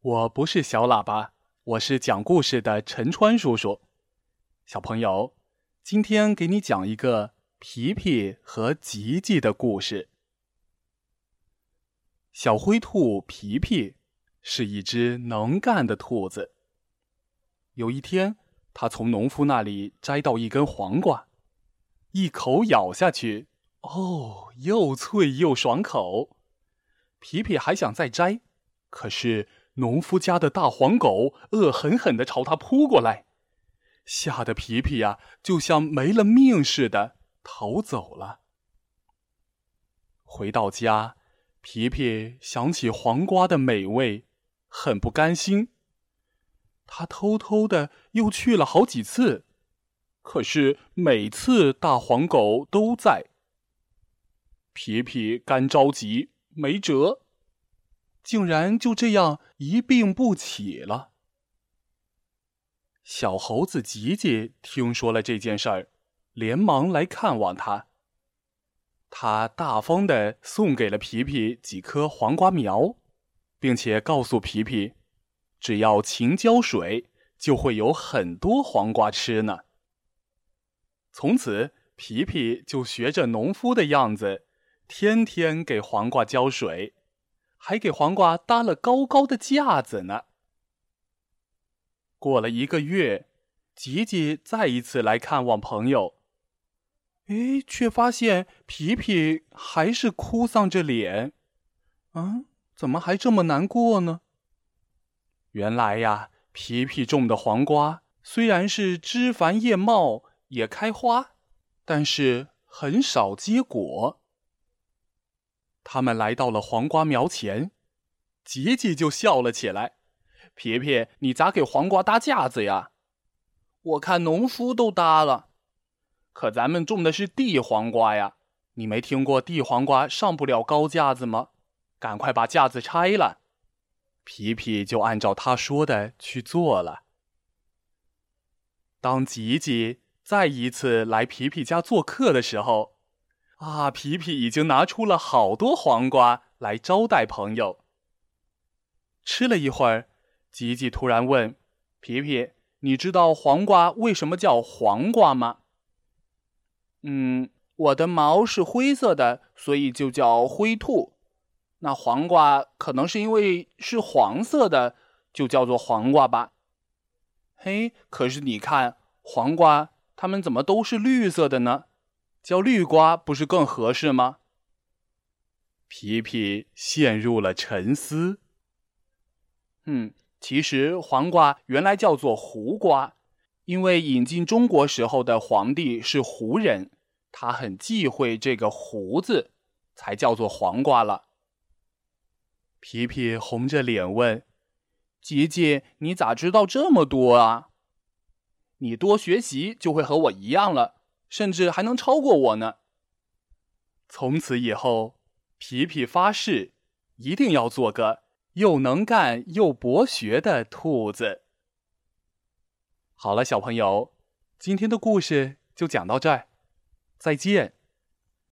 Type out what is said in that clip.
我不是小喇叭，我是讲故事的陈川叔叔。小朋友，今天给你讲一个皮皮和吉吉的故事。小灰兔皮皮是一只能干的兔子。有一天，他从农夫那里摘到一根黄瓜，一口咬下去，哦，又脆又爽口。皮皮还想再摘，可是。农夫家的大黄狗恶狠狠地朝他扑过来，吓得皮皮呀，就像没了命似的逃走了。回到家，皮皮想起黄瓜的美味，很不甘心。他偷偷的又去了好几次，可是每次大黄狗都在。皮皮干着急，没辙。竟然就这样一病不起了。小猴子吉吉听说了这件事儿，连忙来看望他。他大方的送给了皮皮几颗黄瓜苗，并且告诉皮皮，只要勤浇水，就会有很多黄瓜吃呢。从此，皮皮就学着农夫的样子，天天给黄瓜浇水。还给黄瓜搭了高高的架子呢。过了一个月，吉吉再一次来看望朋友，哎，却发现皮皮还是哭丧着脸。嗯，怎么还这么难过呢？原来呀，皮皮种的黄瓜虽然是枝繁叶茂，也开花，但是很少结果。他们来到了黄瓜苗前，吉吉就笑了起来：“皮皮，你咋给黄瓜搭架子呀？我看农夫都搭了，可咱们种的是地黄瓜呀！你没听过地黄瓜上不了高架子吗？赶快把架子拆了。”皮皮就按照他说的去做了。当吉吉再一次来皮皮家做客的时候，啊，皮皮已经拿出了好多黄瓜来招待朋友。吃了一会儿，吉吉突然问：“皮皮，你知道黄瓜为什么叫黄瓜吗？”“嗯，我的毛是灰色的，所以就叫灰兔。那黄瓜可能是因为是黄色的，就叫做黄瓜吧？”“嘿，可是你看，黄瓜它们怎么都是绿色的呢？”叫绿瓜不是更合适吗？皮皮陷入了沉思。嗯，其实黄瓜原来叫做胡瓜，因为引进中国时候的皇帝是胡人，他很忌讳这个“胡”字，才叫做黄瓜了。皮皮红着脸问：“吉吉，你咋知道这么多啊？你多学习就会和我一样了。”甚至还能超过我呢。从此以后，皮皮发誓，一定要做个又能干又博学的兔子。好了，小朋友，今天的故事就讲到这儿，再见。